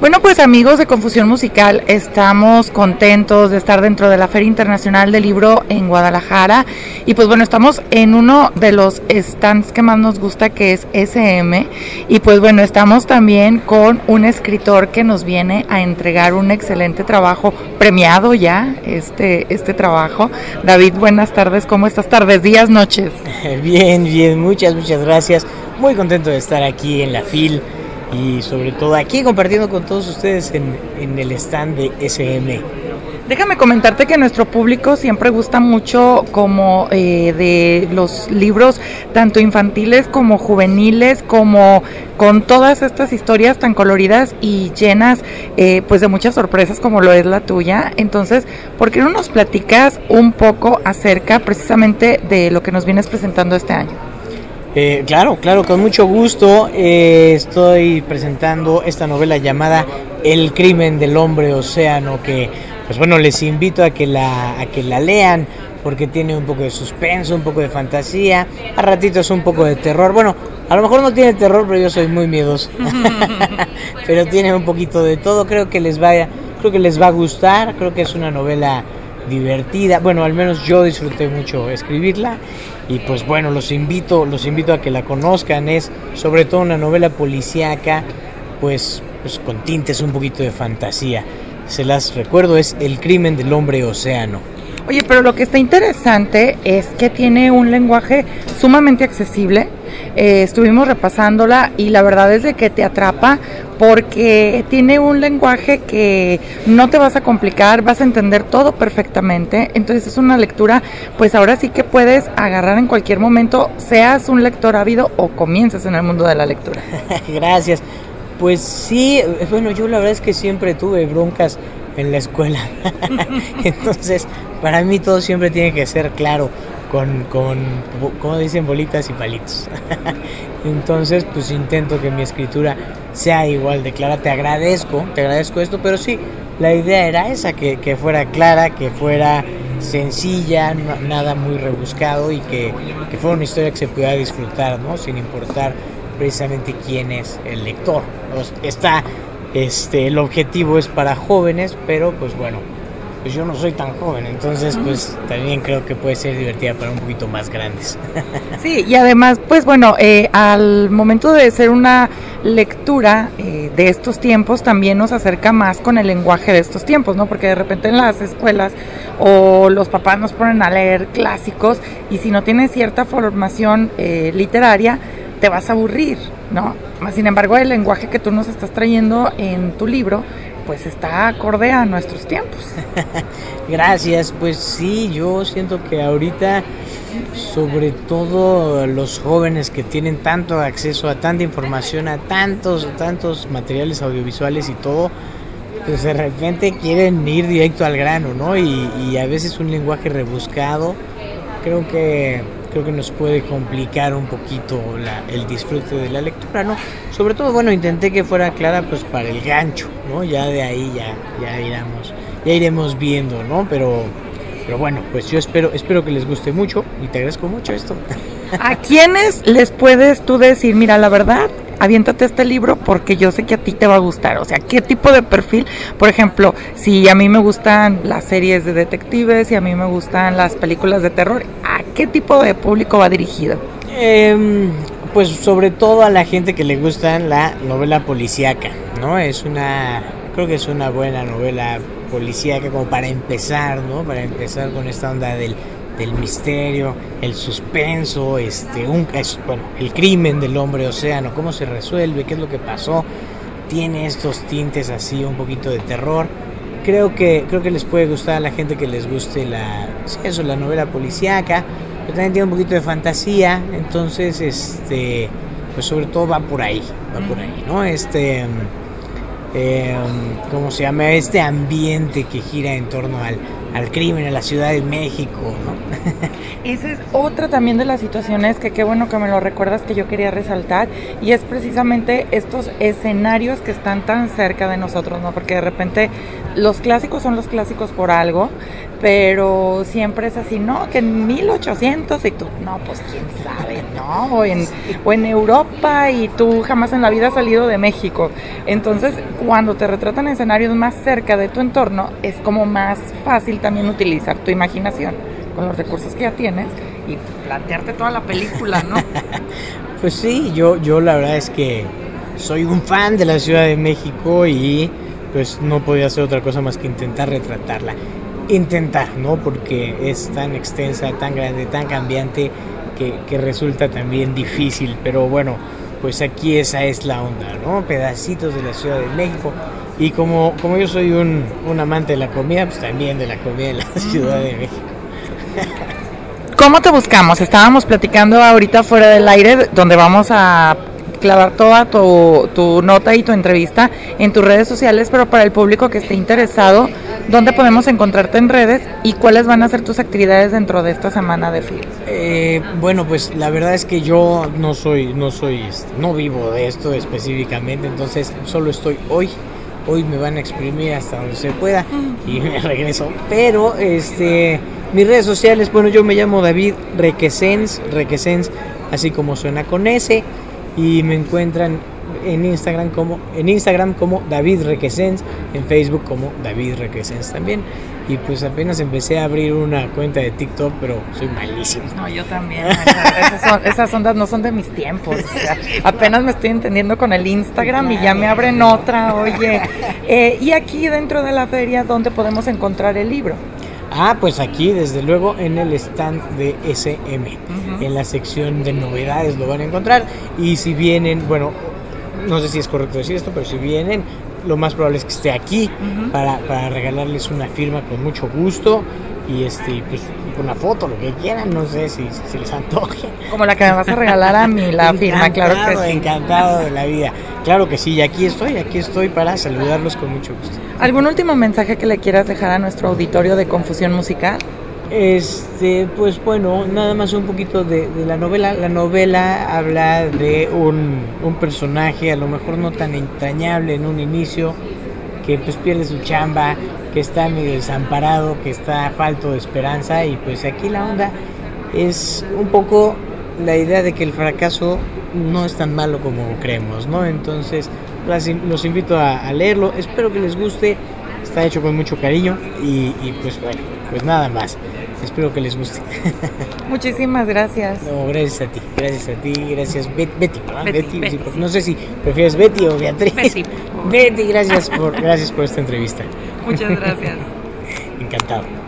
Bueno, pues amigos de Confusión Musical, estamos contentos de estar dentro de la Feria Internacional del Libro en Guadalajara y pues bueno, estamos en uno de los stands que más nos gusta que es SM y pues bueno, estamos también con un escritor que nos viene a entregar un excelente trabajo premiado ya, este, este trabajo. David, buenas tardes, ¿cómo estás? Tardes, días, noches. Bien, bien, muchas, muchas gracias. Muy contento de estar aquí en la FIL y sobre todo aquí compartiendo con todos ustedes en, el stand de SM. Déjame comentarte que nuestro público siempre gusta mucho como eh, de los libros tanto infantiles como juveniles como con todas estas historias tan coloridas y llenas eh, pues de muchas sorpresas como lo es la tuya. Entonces, ¿por qué no nos platicas un poco acerca precisamente de lo que nos vienes presentando este año? Eh, claro, claro, con mucho gusto eh, estoy presentando esta novela llamada El crimen del hombre océano que pues bueno, les invito a que la a que la lean porque tiene un poco de suspenso, un poco de fantasía, a ratitos un poco de terror. Bueno, a lo mejor no tiene terror, pero yo soy muy miedoso. pero tiene un poquito de todo, creo que les vaya, creo que les va a gustar, creo que es una novela divertida. Bueno, al menos yo disfruté mucho escribirla y pues bueno, los invito, los invito a que la conozcan. Es sobre todo una novela policíaca, pues, pues con tintes un poquito de fantasía. Se las recuerdo, es El crimen del hombre océano. Oye, pero lo que está interesante es que tiene un lenguaje sumamente accesible. Eh, estuvimos repasándola y la verdad es de que te atrapa porque tiene un lenguaje que no te vas a complicar, vas a entender todo perfectamente. Entonces es una lectura, pues ahora sí que puedes agarrar en cualquier momento, seas un lector ávido o comiences en el mundo de la lectura. Gracias. Pues sí, bueno, yo la verdad es que siempre tuve broncas en la escuela. Entonces, para mí todo siempre tiene que ser claro, con, con, como dicen, bolitas y palitos. Entonces, pues intento que mi escritura sea igual de clara. Te agradezco, te agradezco esto, pero sí, la idea era esa, que, que fuera clara, que fuera sencilla, nada muy rebuscado y que, que, fuera una historia que se pudiera disfrutar, ¿no? Sin importar precisamente quién es el lector. Está este, el objetivo es para jóvenes, pero pues bueno, pues yo no soy tan joven, entonces pues también creo que puede ser divertida para un poquito más grandes. Sí, y además, pues bueno, eh, al momento de ser una lectura eh, de estos tiempos, también nos acerca más con el lenguaje de estos tiempos, ¿no? Porque de repente en las escuelas o los papás nos ponen a leer clásicos y si no tienes cierta formación eh, literaria, te vas a aburrir, ¿no? Sin embargo, el lenguaje que tú nos estás trayendo en tu libro, pues está acorde a nuestros tiempos. Gracias, pues sí, yo siento que ahorita, sobre todo los jóvenes que tienen tanto acceso a tanta información, a tantos, tantos materiales audiovisuales y todo, pues de repente quieren ir directo al grano, ¿no? Y, y a veces un lenguaje rebuscado, creo que creo que nos puede complicar un poquito el disfrute de la lectura, ¿no? Sobre todo, bueno, intenté que fuera clara pues para el gancho, ¿no? Ya de ahí ya, ya iremos, ya iremos viendo, ¿no? Pero, pero bueno, pues yo espero, espero que les guste mucho y te agradezco mucho esto. ¿A quiénes les puedes tú decir, mira, la verdad, aviéntate este libro porque yo sé que a ti te va a gustar. O sea, ¿qué tipo de perfil? Por ejemplo, si a mí me gustan las series de detectives y a mí me gustan las películas de terror, ¿a qué tipo de público va dirigido? Em, pues sobre todo a la gente que le gusta la novela policíaca, ¿no? Es una, creo que es una buena novela policíaca como para empezar, ¿no? Para empezar con esta onda del del misterio, el suspenso, este, un, bueno, el crimen del hombre océano, cómo se resuelve, qué es lo que pasó, tiene estos tintes así, un poquito de terror. Creo que, creo que les puede gustar a la gente que les guste la, eso, la novela policíaca, pero también tiene un poquito de fantasía, entonces, este, pues sobre todo va por ahí, va por ahí, ¿no? Este, eh, ¿cómo se llama? Este ambiente que gira en torno al, al crimen en la Ciudad de México, ¿no? Esa es otra también de las situaciones que qué bueno que me lo recuerdas que yo quería resaltar y es precisamente estos escenarios que están tan cerca de nosotros, ¿no? Porque de repente los clásicos son los clásicos por algo, pero siempre es así, ¿no? Que en 1800 y tú, no, pues quién sabe, ¿no? O en, o en Europa y tú jamás en la vida has salido de México. Entonces, cuando te retratan escenarios más cerca de tu entorno, es como más fácil también utilizar tu imaginación con los recursos que ya tienes y plantearte toda la película, ¿no? pues sí, yo, yo la verdad es que soy un fan de la Ciudad de México y pues no podía hacer otra cosa más que intentar retratarla. Intentar, ¿no? Porque es tan extensa, tan grande, tan cambiante que, que resulta también difícil. Pero bueno, pues aquí esa es la onda, ¿no? Pedacitos de la Ciudad de México. Y como, como yo soy un, un amante de la comida, pues también de la comida de la Ciudad de México. ¿Cómo te buscamos? Estábamos platicando ahorita fuera del aire, donde vamos a clavar toda tu, tu, nota y tu entrevista en tus redes sociales, pero para el público que esté interesado, ¿dónde podemos encontrarte en redes y cuáles van a ser tus actividades dentro de esta semana de film? Eh, bueno, pues la verdad es que yo no soy, no soy, este, no vivo de esto específicamente, entonces solo estoy hoy. Hoy me van a exprimir hasta donde se pueda y me regreso. Pero este, mis redes sociales, bueno, yo me llamo David Requesens, Requesens, así como suena con S y me encuentran en Instagram como en Instagram como David Requesens, en Facebook como David Requesens también. Y pues apenas empecé a abrir una cuenta de TikTok, pero soy malísimo. No, yo también. Esas, son, esas ondas no son de mis tiempos. O sea, apenas me estoy entendiendo con el Instagram y ya me abren otra, oye. Eh, y aquí dentro de la feria, ¿dónde podemos encontrar el libro? Ah, pues aquí, desde luego, en el stand de SM. Uh -huh. En la sección de novedades lo van a encontrar. Y si vienen, bueno, no sé si es correcto decir esto, pero si vienen, lo más probable es que esté aquí uh -huh. para, para, regalarles una firma con mucho gusto. Y este, pues una foto, lo que quieran, no sé si, si les antoje. Como la que me vas a regalar a mí, la firma, claro que sí. Encantado de la vida. Claro que sí, y aquí estoy, aquí estoy para saludarlos con mucho gusto. ¿Algún último mensaje que le quieras dejar a nuestro auditorio de Confusión Musical? Este, pues bueno, nada más un poquito de, la novela. La novela habla de un, un, personaje, a lo mejor no tan entrañable en un inicio, que pues pierde su chamba, que está medio desamparado, que está falto de esperanza y pues aquí la onda es un poco la idea de que el fracaso no es tan malo como creemos, ¿no? Entonces los invito a, a leerlo, espero que les guste, está hecho con mucho cariño y, y pues bueno, pues nada más. Espero que les guste. Muchísimas gracias. No, gracias a ti, gracias a ti, gracias Bet Betty, Betty, Betty, Betty sí, no sé si prefieres Betty o Beatriz. Betty, Betty gracias por, gracias por esta entrevista. Muchas gracias. Encantado.